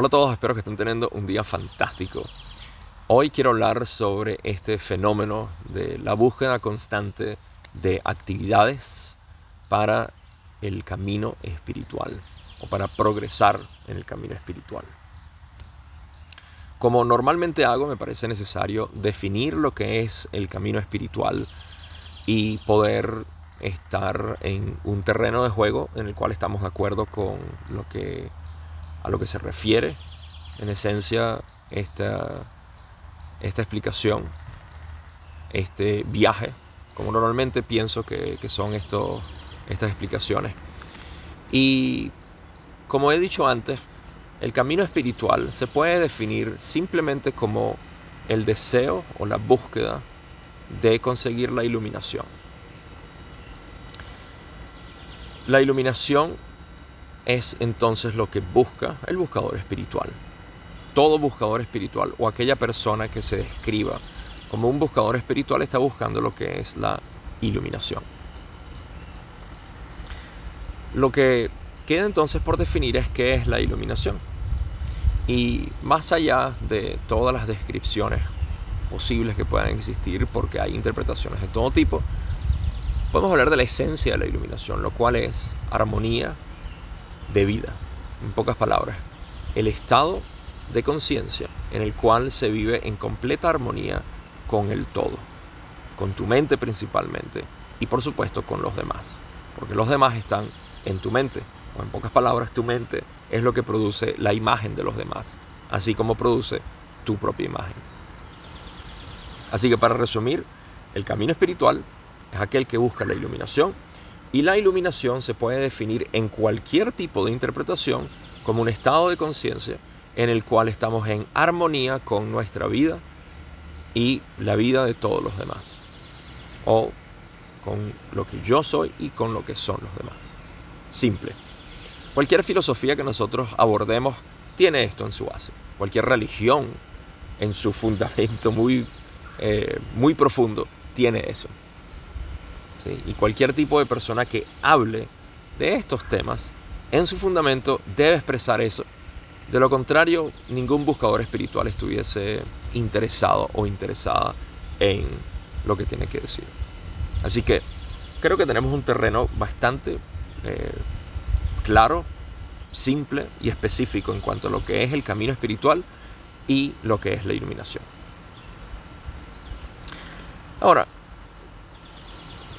Hola a todos, espero que estén teniendo un día fantástico. Hoy quiero hablar sobre este fenómeno de la búsqueda constante de actividades para el camino espiritual o para progresar en el camino espiritual. Como normalmente hago, me parece necesario definir lo que es el camino espiritual y poder estar en un terreno de juego en el cual estamos de acuerdo con lo que a lo que se refiere en esencia esta, esta explicación, este viaje, como normalmente pienso que, que son estos, estas explicaciones. Y como he dicho antes, el camino espiritual se puede definir simplemente como el deseo o la búsqueda de conseguir la iluminación. La iluminación es entonces lo que busca el buscador espiritual. Todo buscador espiritual o aquella persona que se describa como un buscador espiritual está buscando lo que es la iluminación. Lo que queda entonces por definir es qué es la iluminación. Y más allá de todas las descripciones posibles que puedan existir, porque hay interpretaciones de todo tipo, podemos hablar de la esencia de la iluminación, lo cual es armonía de vida. En pocas palabras, el estado de conciencia en el cual se vive en completa armonía con el todo, con tu mente principalmente y por supuesto con los demás, porque los demás están en tu mente, o en pocas palabras, tu mente es lo que produce la imagen de los demás, así como produce tu propia imagen. Así que para resumir, el camino espiritual es aquel que busca la iluminación y la iluminación se puede definir en cualquier tipo de interpretación como un estado de conciencia en el cual estamos en armonía con nuestra vida y la vida de todos los demás. O con lo que yo soy y con lo que son los demás. Simple. Cualquier filosofía que nosotros abordemos tiene esto en su base. Cualquier religión en su fundamento muy, eh, muy profundo tiene eso. Y cualquier tipo de persona que hable de estos temas, en su fundamento debe expresar eso. De lo contrario, ningún buscador espiritual estuviese interesado o interesada en lo que tiene que decir. Así que creo que tenemos un terreno bastante eh, claro, simple y específico en cuanto a lo que es el camino espiritual y lo que es la iluminación. Ahora,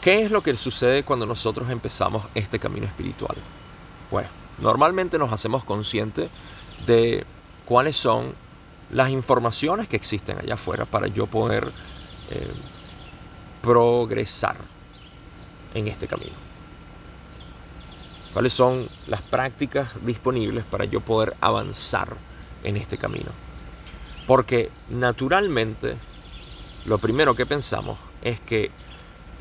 ¿Qué es lo que sucede cuando nosotros empezamos este camino espiritual? Pues normalmente nos hacemos conscientes de cuáles son las informaciones que existen allá afuera para yo poder eh, progresar en este camino. ¿Cuáles son las prácticas disponibles para yo poder avanzar en este camino? Porque naturalmente lo primero que pensamos es que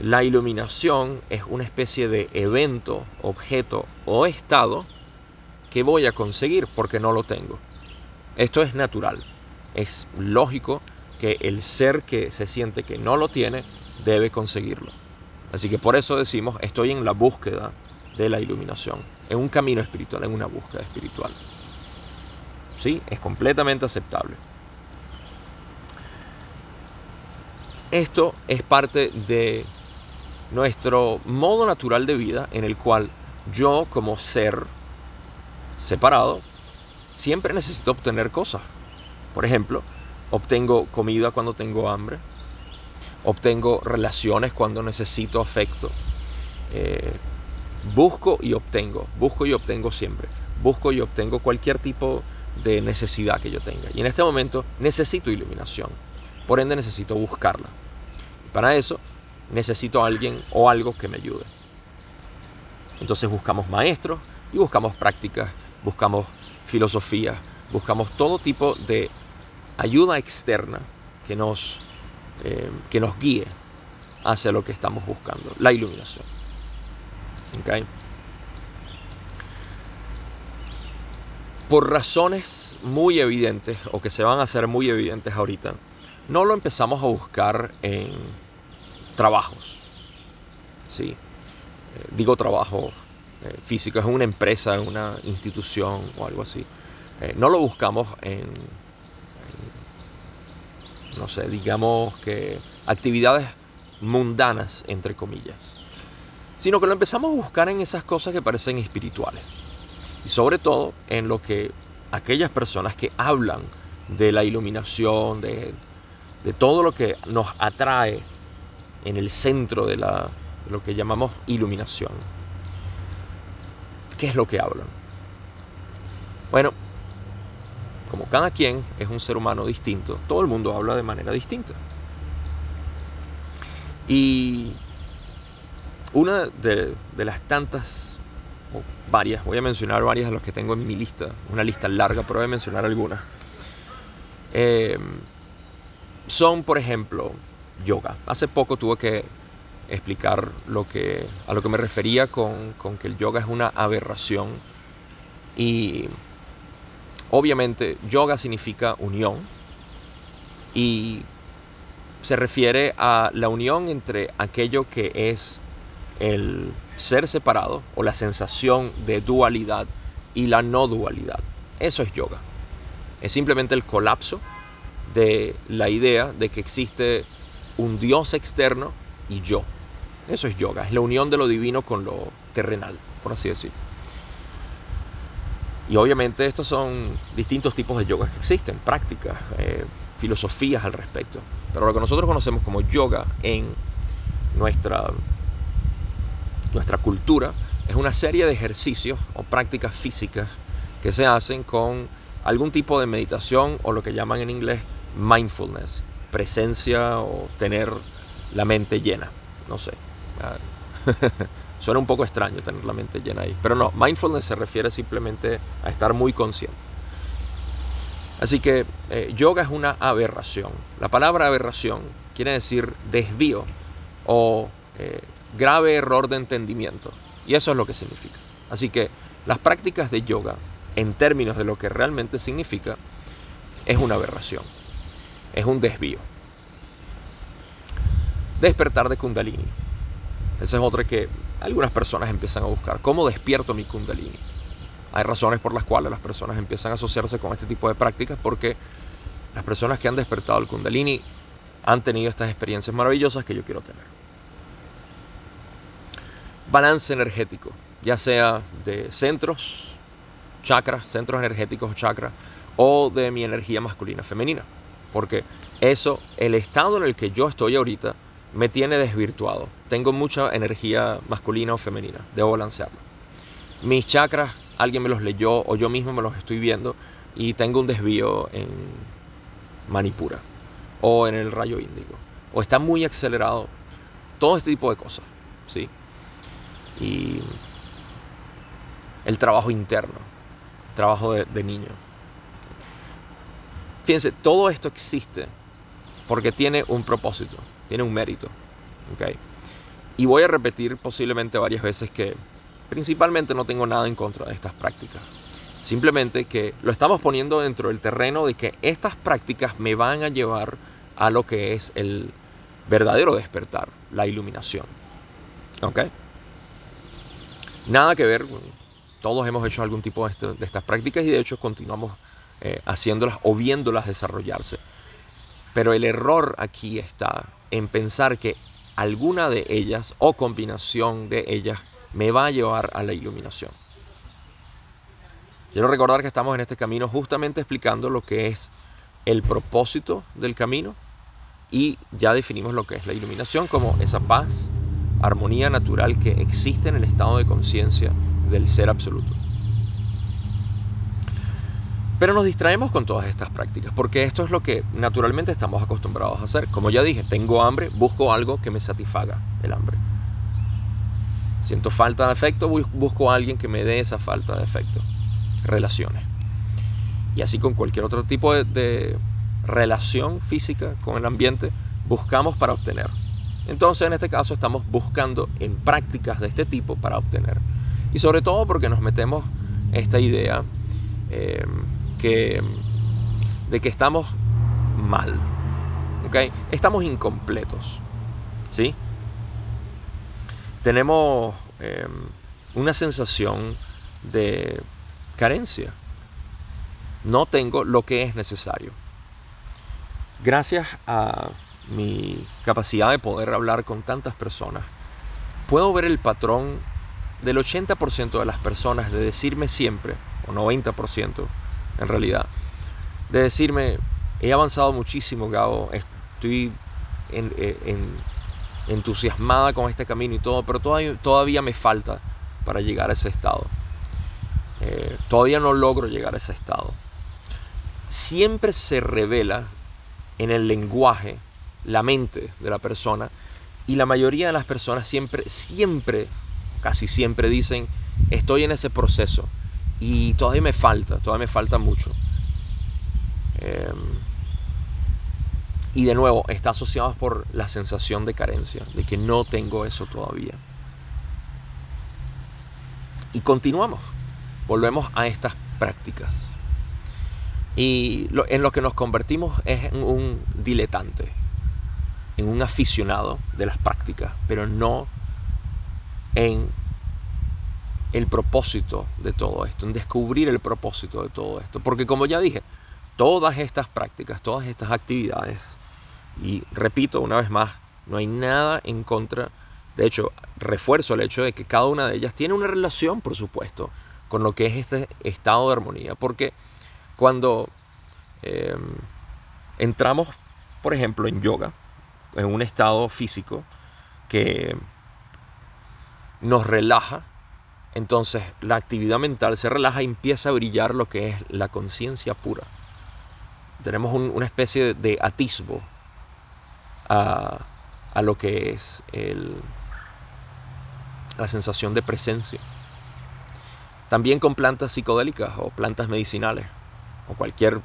la iluminación es una especie de evento, objeto o estado que voy a conseguir porque no lo tengo. Esto es natural. Es lógico que el ser que se siente que no lo tiene debe conseguirlo. Así que por eso decimos, estoy en la búsqueda de la iluminación, en un camino espiritual, en una búsqueda espiritual. ¿Sí? Es completamente aceptable. Esto es parte de nuestro modo natural de vida en el cual yo como ser separado siempre necesito obtener cosas. Por ejemplo, obtengo comida cuando tengo hambre, obtengo relaciones cuando necesito afecto, eh, busco y obtengo, busco y obtengo siempre, busco y obtengo cualquier tipo de necesidad que yo tenga. Y en este momento necesito iluminación, por ende necesito buscarla. para eso necesito a alguien o algo que me ayude. Entonces buscamos maestros y buscamos prácticas, buscamos filosofía, buscamos todo tipo de ayuda externa que nos, eh, que nos guíe hacia lo que estamos buscando, la iluminación. Por razones muy evidentes o que se van a hacer muy evidentes ahorita, no lo empezamos a buscar en trabajos. ¿sí? Eh, digo trabajo eh, físico, es una empresa, una institución o algo así. eh, no lo buscamos en, no sé, digamos que actividades mundanas, entre comillas, sino que lo empezamos a buscar en esas cosas que parecen espirituales. Y sobre todo en lo que aquellas personas que hablan de la iluminación, de, de todo lo que nos atrae en el centro de, la, lo que llamamos iluminación. ¿Qué es lo que hablan? Bueno, como cada quien es un ser humano distinto, todo el mundo habla de manera distinta. Y una de, las tantas, o varias, voy a mencionar varias de las que tengo en mi lista, una lista larga, pero voy a mencionar algunas. Em, son, por ejemplo, yoga. Hace poco tuve que explicar lo que, a lo que me refería con, con que el yoga es una aberración. Y obviamente yoga significa unión. Y se refiere a la unión entre aquello que es el ser separado o la sensación de dualidad y la no dualidad. Eso es yoga. Es simplemente el colapso de la idea de que existe un Dios externo y yo. Eso es yoga, es la unión de lo divino con lo terrenal, por así decir. Y obviamente estos son distintos tipos de yoga que existen, prácticas, eh, filosofías al respecto. Pero lo que nosotros conocemos como yoga en nuestra, nuestra cultura es una serie de ejercicios o prácticas físicas que se hacen con algún tipo de meditación o lo que llaman en inglés mindfulness, presencia o tener la mente llena. No sé. Suena un poco extraño tener la mente llena ahí. Pero no, mindfulness se refiere simplemente a estar muy consciente. Así que eh, yoga es una aberración. La palabra aberración quiere decir desvío o eh, grave error de entendimiento. Y eso es lo que significa. Así que las prácticas de yoga, en términos de lo que realmente significa, es una aberración. Es un desvío. Despertar de kundalini. Esa es otra que algunas personas empiezan a buscar. ¿Cómo despierto mi kundalini? Hay razones por las cuales las personas empiezan a asociarse con este tipo de prácticas porque las personas que han despertado el kundalini han tenido estas experiencias maravillosas que yo quiero tener. Balance energético, ya sea de centros, chakras, centros energéticos, chakras, o de mi energía masculina, femenina. Porque eso, el estado en el que yo estoy ahorita, me tiene desvirtuado. Tengo mucha energía masculina o femenina, debo balancearlo. Mis chakras alguien me los leyó o yo mismo me los estoy viendo y tengo un desvío en Manipura o en el rayo índigo o está muy acelerado. Todo este tipo de cosas, ¿sí? Y el trabajo interno, trabajo de, niño. Fíjense, todo esto existe porque tiene un propósito, tiene un mérito. ¿okay? Y voy a repetir posiblemente varias veces que Principalmente no tengo nada en contra de estas prácticas. Simplemente que lo estamos poniendo dentro del terreno de que estas prácticas me van a llevar a lo que es el verdadero despertar, la iluminación. ¿Ok? Nada que ver, todos hemos hecho algún tipo de, estas prácticas y de hecho continuamos eh, haciéndolas o viéndolas desarrollarse. Pero el error aquí está en pensar que alguna de ellas o combinación de ellas me va a llevar a la iluminación. Quiero recordar que estamos en este camino justamente explicando lo que es el propósito del camino y ya definimos lo que es la iluminación como esa paz, armonía natural que existe en el estado de conciencia del ser absoluto. Pero nos distraemos con todas estas prácticas, porque esto es lo que naturalmente estamos acostumbrados a hacer. Como ya dije, tengo hambre, busco algo que me satisfaga el hambre. Siento falta de afecto, busco a alguien que me dé esa falta de afecto. Relaciones. Y así con cualquier otro tipo de, relación física con el ambiente, buscamos para obtener. Entonces en este caso estamos buscando en prácticas de este tipo para obtener. Y sobre todo porque nos metemos esta idea eh, de que estamos mal. ¿okay? Estamos incompletos. ¿Sí? tenemos em, una sensación de carencia. no tengo lo que es necesario. Gracias a mi capacidad de poder hablar con tantas personas, puedo ver el patrón del 80% de las personas de decirme siempre, o 90% en realidad, de decirme, he avanzado muchísimo, Gabo, estoy entusiasmada con este camino y todo, pero todavía, todavía me falta para llegar a ese estado. Eh, todavía no logro llegar a ese estado. Siempre se revela en el lenguaje la mente de la persona y la mayoría de las personas siempre, siempre, casi siempre dicen, estoy en ese proceso y todavía me falta, todavía me falta mucho. Em, y de nuevo, está asociado por la sensación de carencia, de que no tengo eso todavía. Y continuamos, volvemos a estas prácticas. Y en lo que nos convertimos es en un diletante, en un aficionado de las prácticas, pero no en el propósito de todo esto, en descubrir el propósito de todo esto. Porque como ya dije, todas estas prácticas, todas estas actividades, y repito una vez más, no hay nada en contra, de hecho, refuerzo el hecho de que cada una de ellas tiene una relación, por supuesto, con lo que es este estado de armonía. Porque cuando em, entramos, por ejemplo, en yoga, en un estado físico que nos relaja, entonces la actividad mental se relaja y empieza a brillar lo que es la conciencia pura. Tenemos una especie de atisbo a, a, lo que es el, la sensación de presencia. También con plantas psicodélicas o plantas medicinales o cualquier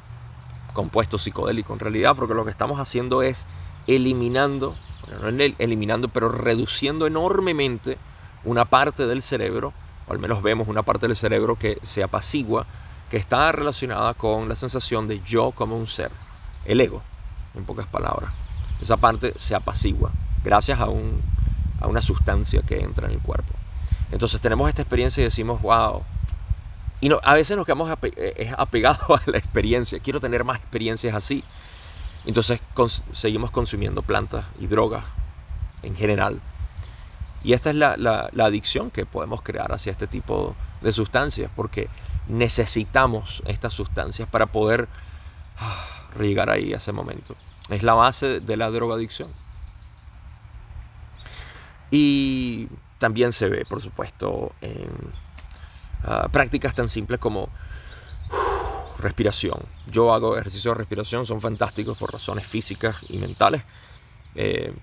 compuesto psicodélico en realidad, porque lo que estamos haciendo es eliminando, no eliminando, pero reduciendo enormemente una parte del cerebro, o al menos vemos una parte del cerebro que se apacigua, que está relacionada con la sensación de yo como un ser, el ego, en pocas palabras. Esa parte se apacigua gracias a, un, a una sustancia que entra en el cuerpo. Entonces tenemos esta experiencia y decimos, wow. Y no, a veces nos quedamos eh, apegados a la experiencia. Quiero tener más experiencias así. Entonces seguimos consumiendo plantas y drogas en general. Y esta es la, adicción que podemos crear hacia este tipo de sustancias, porque necesitamos estas sustancias para poder ah, llegar ahí a ese momento. Es la base de la drogadicción. Y también se ve, por supuesto, en ah, prácticas tan simples como respiración. Yo hago ejercicios de respiración, son fantásticos por razones físicas y mentales, eh,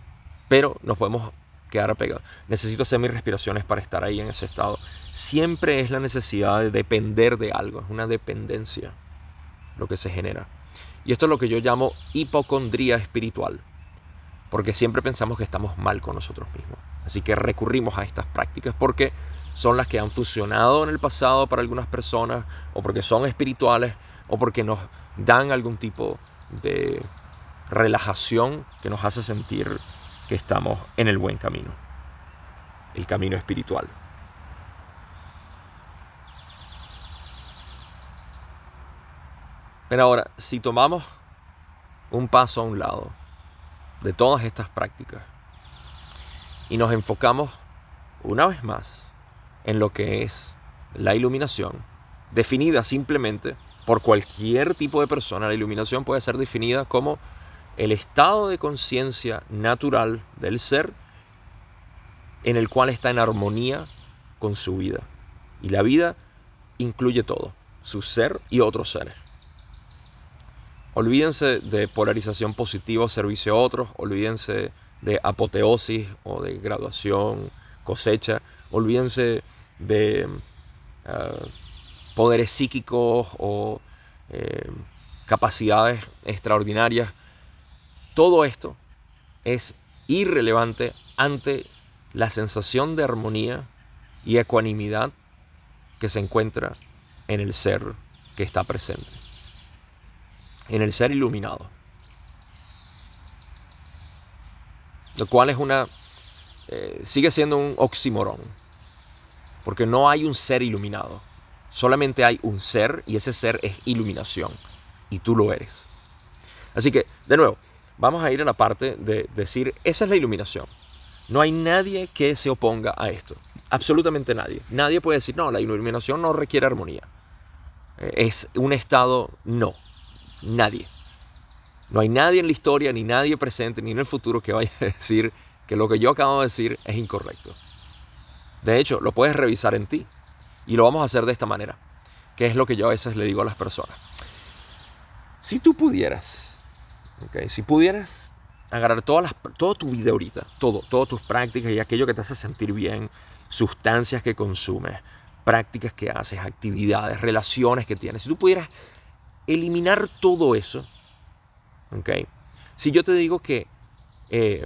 pero nos podemos quedar apegados. Necesito hacer mis respiraciones para estar ahí en ese estado. Siempre es la necesidad de depender de algo, es una dependencia lo que se genera. Y esto es lo que yo llamo hipocondría espiritual, porque siempre pensamos que estamos mal con nosotros mismos. Así que recurrimos a estas prácticas porque son las que han funcionado en el pasado para algunas personas, o porque son espirituales, o porque nos dan algún tipo de relajación que nos hace sentir estamos en el buen camino, el camino espiritual. Pero ahora, si tomamos un paso a un lado de todas estas prácticas y nos enfocamos una vez más en lo que es la iluminación, definida simplemente por cualquier tipo de persona. La iluminación puede ser definida como el estado de conciencia natural del ser en el cual está en armonía con su vida. Y la vida incluye todo, su ser y otros seres. Olvídense de polarización positiva o servicio a otros, olvídense de apoteosis o de graduación, cosecha, olvídense de eh, poderes psíquicos o eh, capacidades extraordinarias. Todo esto es irrelevante ante la sensación de armonía y ecuanimidad que se encuentra en el ser que está presente, en el ser iluminado. Lo cual es una, eh, sigue siendo un oxímoron, porque no hay un ser iluminado. Solamente hay un ser y ese ser es iluminación. Y tú lo eres. Así que, de nuevo, vamos a ir a la parte de decir, esa es la iluminación. No hay nadie que se oponga a esto. Absolutamente nadie. Nadie puede decir, no, la iluminación no requiere armonía. Eh, es un estado, no. Nadie. No hay nadie en la historia, ni nadie presente, ni en el futuro que vaya a decir que lo que yo acabo de decir es incorrecto. De hecho, lo puedes revisar en ti. Y lo vamos a hacer de esta manera, que es lo que yo a veces le digo a las personas. Si tú pudieras, okay, si pudieras agarrar todas las, toda tu vida ahorita, todo, todas tus prácticas y aquello que te hace sentir bien, sustancias que consumes, prácticas que haces, actividades, relaciones que tienes, si tú pudieras eliminar todo eso, okay, si yo te digo que eh,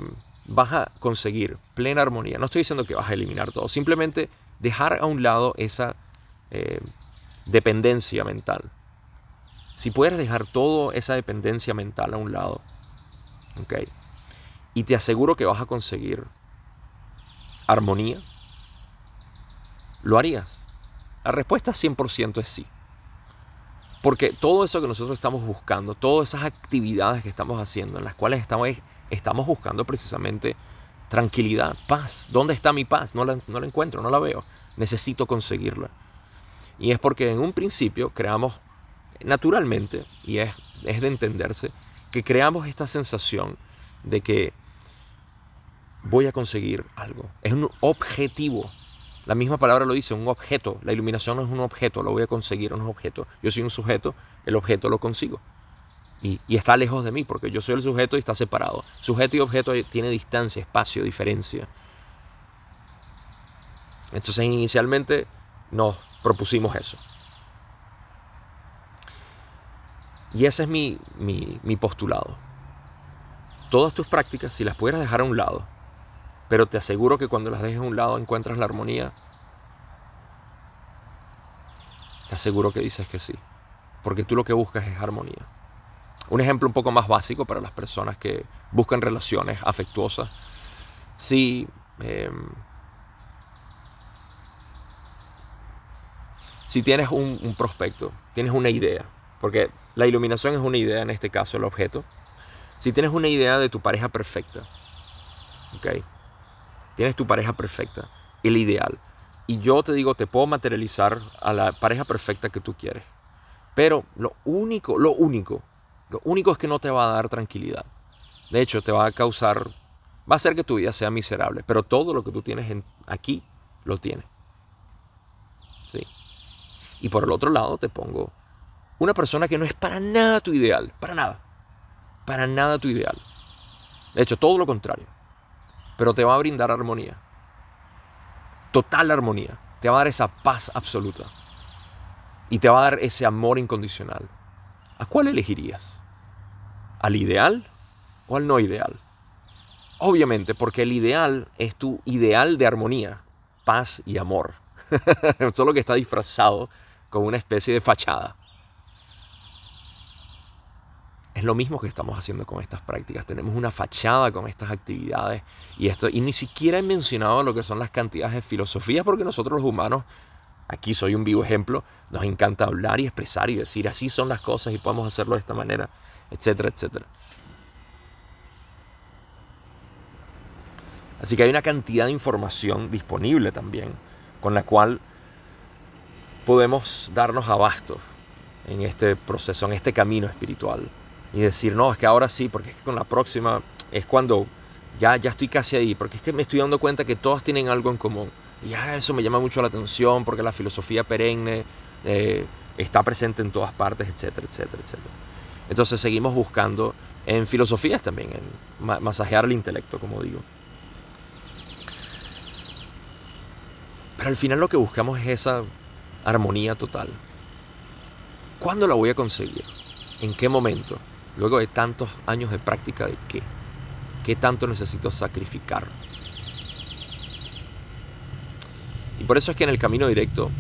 vas a conseguir plena armonía, no estoy diciendo que vas a eliminar todo, simplemente dejar a un lado esa eh, dependencia mental. Si puedes dejar toda esa dependencia mental a un lado, ¿ok? Y te aseguro que vas a conseguir armonía, ¿lo harías? La respuesta 100% es sí. Porque todo eso que nosotros estamos buscando, todas esas actividades que estamos haciendo, en las cuales estamos, estamos buscando precisamente tranquilidad, paz. ¿Dónde está mi paz? No la, no la encuentro, no la veo. Necesito conseguirla. Y es porque en un principio creamos naturalmente, y es, es de entenderse, que creamos esta sensación de que voy a conseguir algo. Es un objetivo. La misma palabra lo dice, un objeto. La iluminación no es un objeto, lo voy a conseguir, es un objeto. Yo soy un sujeto, el objeto lo consigo y, está lejos de mí, porque yo soy el sujeto y está separado. Sujeto y objeto tiene distancia, espacio, diferencia. Entonces inicialmente nos propusimos eso. Y ese es mi, mi, postulado. Todas tus prácticas, si las pudieras dejar a un lado, pero te aseguro que cuando las dejes a un lado encuentras la armonía, te aseguro que dices que sí. Porque tú lo que buscas es armonía. Un ejemplo un poco más básico para las personas que buscan relaciones afectuosas. Si, em, si tienes un, prospecto, tienes una idea, porque la iluminación es una idea, en este caso el objeto. Si tienes una idea de tu pareja perfecta, ¿ok? Tienes tu pareja perfecta, el ideal. Y yo te digo, te puedo materializar a la pareja perfecta que tú quieres. Pero lo único, lo único lo único es que no te va a dar tranquilidad. De hecho, te va a causar, va a hacer que tu vida sea miserable. Pero todo lo que tú tienes aquí, lo tienes. ¿Sí? Y por el otro lado te pongo una persona que no es para nada tu ideal. Para nada. Para nada tu ideal. De hecho, todo lo contrario. Pero te va a brindar armonía. Total armonía. Te va a dar esa paz absoluta. Y te va a dar ese amor incondicional. ¿A cuál elegirías? ¿Al ideal o al no ideal? Obviamente, porque el ideal es tu ideal de armonía, paz y amor. Solo que está disfrazado con una especie de fachada. Es lo mismo que estamos haciendo con estas prácticas. Tenemos una fachada con estas actividades y esto y ni siquiera he mencionado lo que son las cantidades de filosofías porque nosotros los humanos Aquí soy un vivo ejemplo. Nos encanta hablar y expresar y decir así son las cosas y podemos hacerlo de esta manera, etcétera, etcétera. Así que hay una cantidad de información disponible también con la cual podemos darnos abasto en este proceso, en este camino espiritual. Y decir, no, es que ahora sí, porque es que con la próxima es cuando ya, ya estoy casi ahí, porque es que me estoy dando cuenta que todas tienen algo en común. Y ya eso me llama mucho la atención porque la filosofía perenne eh, está presente en todas partes, etcétera, etcétera, etcétera. Entonces seguimos buscando en filosofías también, en masajear el intelecto, como digo. Pero al final lo que buscamos es esa armonía total. ¿Cuándo la voy a conseguir? ¿En qué momento? Luego de tantos años de práctica de qué? ¿Qué tanto necesito sacrificar? Y por eso es que en el camino directo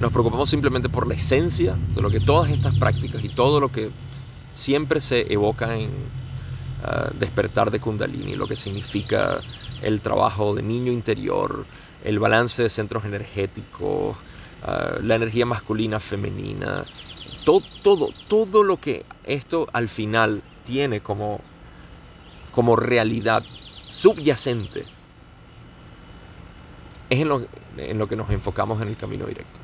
nos preocupamos simplemente por la esencia de lo que todas estas prácticas y todo lo que siempre se evoca en ah, despertar de Kundalini, lo que significa el trabajo de niño interior, el balance de centros energéticos, ah, la energía masculina, femenina, todo, todo, todo lo que esto al final tiene como, como realidad subyacente es en lo, en lo que nos enfocamos en el camino directo.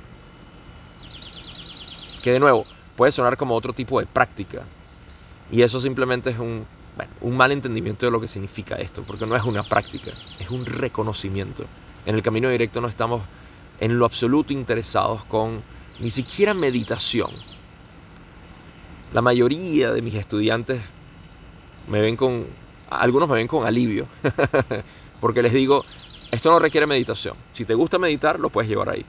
Que de nuevo, puede sonar como otro tipo de práctica. Y eso simplemente es un, un mal entendimiento de lo que significa esto, porque no es una práctica, es un reconocimiento. En el camino directo no estamos en lo absoluto interesados con ni siquiera meditación. La mayoría de mis estudiantes me ven con, algunos me ven con alivio, porque les digo, esto no requiere meditación. Si te gusta meditar, lo puedes llevar ahí.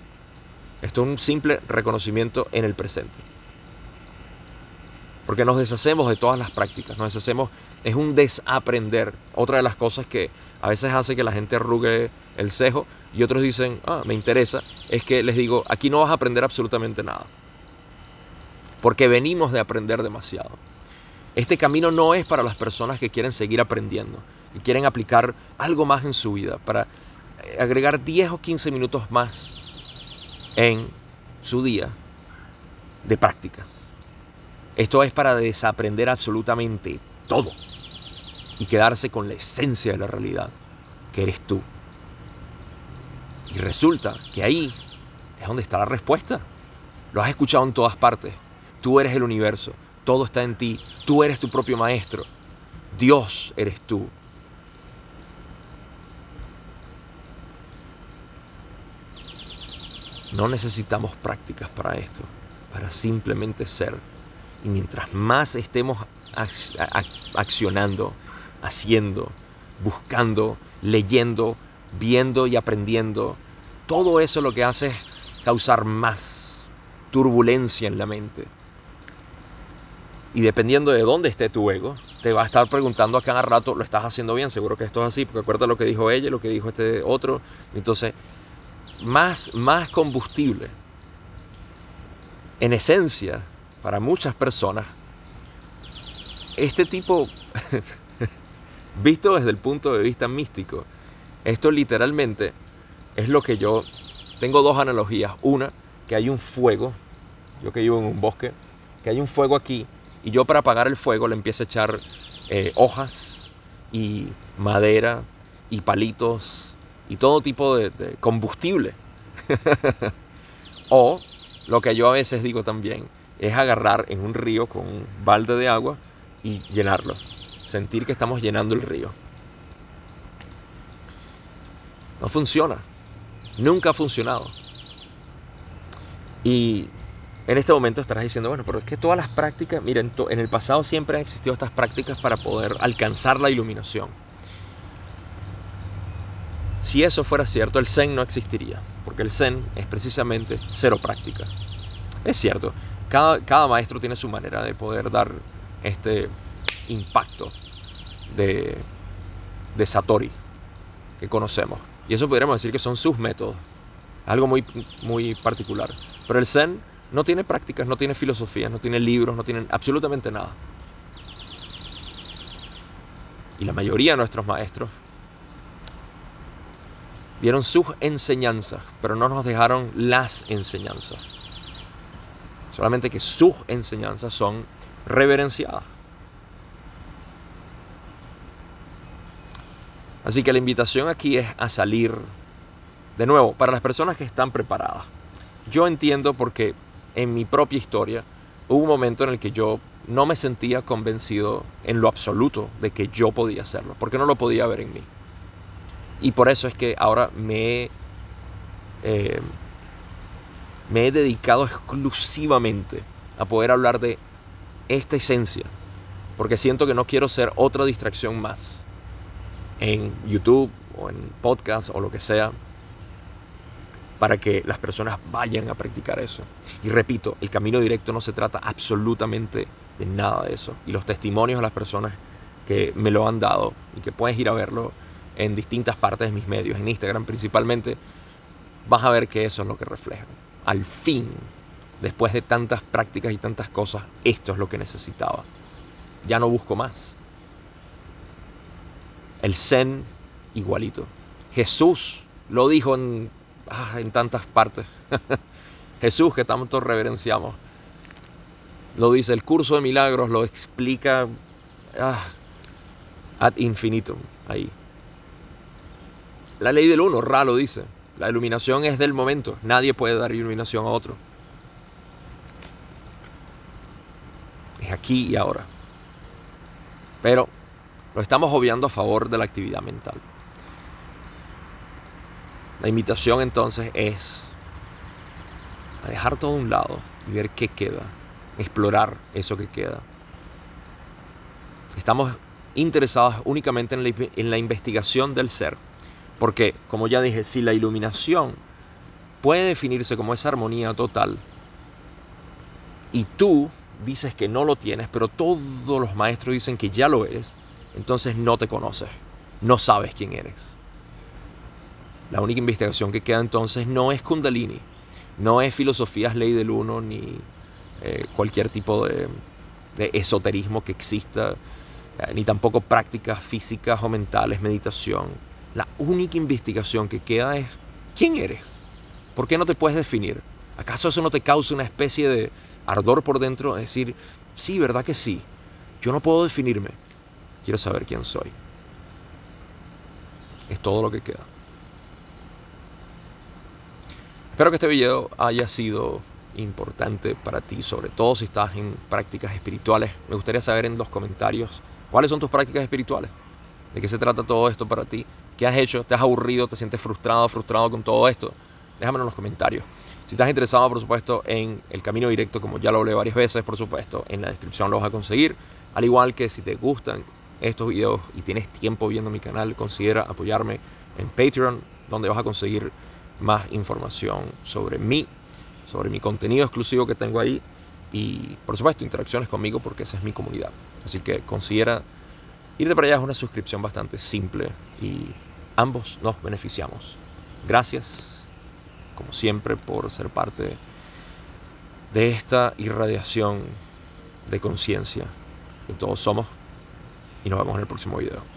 Esto es un simple reconocimiento en el presente. Porque nos deshacemos de todas las prácticas, nos deshacemos, es un desaprender. Otra de las cosas que a veces hace que la gente arrugue el cejo y otros dicen, ah, me interesa, es que les digo, aquí no vas a aprender absolutamente nada. Porque venimos de aprender demasiado. Este camino no es para las personas que quieren seguir aprendiendo, que quieren aplicar algo más en su vida, para agregar 10 o 15 minutos más en su día de prácticas. Esto es para desaprender absolutamente todo y quedarse con la esencia de la realidad, que eres tú. Y resulta que ahí es donde está la respuesta. Lo has escuchado en todas partes. Tú eres el universo, todo está en ti, tú eres tu propio maestro, Dios eres tú. No necesitamos prácticas para esto, para simplemente ser. Y mientras más estemos accionando, haciendo, buscando, leyendo, viendo y aprendiendo, todo eso lo que hace es causar más turbulencia en la mente. Y dependiendo de dónde esté tu ego, te va a estar preguntando a cada rato, ¿lo estás haciendo bien? Seguro que esto es así, porque acuérdate lo que dijo ella, lo que dijo este otro. Entonces, más, más combustible. En esencia, para muchas personas, este tipo, visto desde el punto de vista místico, esto literalmente es lo que yo tengo dos analogías. Una, que hay un fuego, yo que vivo en un bosque, que hay un fuego aquí y yo para apagar el fuego le empiezo a echar eh, hojas y madera y palitos y todo tipo de, combustible. o lo que yo a veces digo también es agarrar en un río con un balde de agua y llenarlo. Sentir que estamos llenando el río. No funciona. Nunca ha funcionado. Y en este momento estarás diciendo, bueno, pero es que todas las prácticas, miren, en el pasado siempre han existido estas prácticas para poder alcanzar la iluminación. Si eso fuera cierto, el Zen no existiría, porque el Zen es precisamente cero práctica. Es cierto, cada, maestro tiene su manera de poder dar este impacto de, de Satori que conocemos. Y eso podríamos decir que son sus métodos. Algo muy, muy particular. Pero el Zen no tiene prácticas, no tiene filosofía, no tiene libros, no tiene absolutamente nada. Y la mayoría de nuestros maestros dieron sus enseñanzas, pero no nos dejaron las enseñanzas. Solamente que sus enseñanzas son reverenciadas. Así que la invitación aquí es a salir, de nuevo, para las personas que están preparadas. Yo entiendo porque en mi propia historia hubo un momento en el que yo no me sentía convencido en lo absoluto de que yo podía hacerlo, porque no lo podía ver en mí. Y por eso es que ahora me, eh, me he dedicado exclusivamente a poder hablar de esta esencia. Porque siento que no quiero ser otra distracción más en YouTube o en podcast o lo que sea para que las personas vayan a practicar eso. Y repito, el camino directo no se trata absolutamente de nada de eso. Y los testimonios de las personas que me lo han dado y que puedes ir a verlo en distintas partes de mis medios, en Instagram principalmente, vas a ver que eso es lo que reflejan. Al fin, después de tantas prácticas y tantas cosas, esto es lo que necesitaba. Ya no busco más. El Zen igualito. Jesús lo dijo en, ah, en tantas partes. Jesús que tanto reverenciamos. Lo dice, el curso de milagros lo explica ah, ad infinitum ahí. La ley del uno, Ra lo dice. La iluminación es del momento. Nadie puede dar iluminación a otro. Es aquí y ahora. Pero lo estamos obviando a favor de la actividad mental. La invitación entonces es a dejar todo a un lado y ver qué queda, explorar eso que queda. Estamos interesados únicamente en la, en la investigación del ser, porque, como ya dije, si la iluminación puede definirse como esa armonía total, y tú dices que no lo tienes, pero todos los maestros dicen que ya lo eres, entonces no te conoces, no sabes quién eres. La única investigación que queda entonces no es Kundalini, no es filosofías ley del uno, ni eh, cualquier tipo de, esoterismo que exista, eh, ni tampoco prácticas físicas o mentales, meditación. La única investigación que queda es quién eres. ¿Por qué no te puedes definir? ¿Acaso eso no te causa una especie de ardor por dentro? Es decir, sí, ¿verdad que sí? Yo no puedo definirme. Quiero saber quién soy. Es todo lo que queda. Espero que este video haya sido importante para ti, sobre todo si estás en prácticas espirituales. Me gustaría saber en los comentarios cuáles son tus prácticas espirituales. ¿De qué se trata todo esto para ti? ¿Qué has hecho? ¿Te has aburrido? ¿Te sientes frustrado, frustrado con todo esto? Déjamelo en los comentarios. Si estás interesado, por supuesto, en el camino directo, como ya lo hablé varias veces, por supuesto, en la descripción lo vas a conseguir. Al igual que si te gustan estos videos y tienes tiempo viendo mi canal, considera apoyarme en Patreon, donde vas a conseguir más información sobre mí, sobre mi contenido exclusivo que tengo ahí y por supuesto interacciones conmigo porque esa es mi comunidad. Así que considera irte para allá, es una suscripción bastante simple y ambos nos beneficiamos. Gracias, como siempre, por ser parte de esta irradiación de conciencia que todos somos y nos vemos en el próximo video.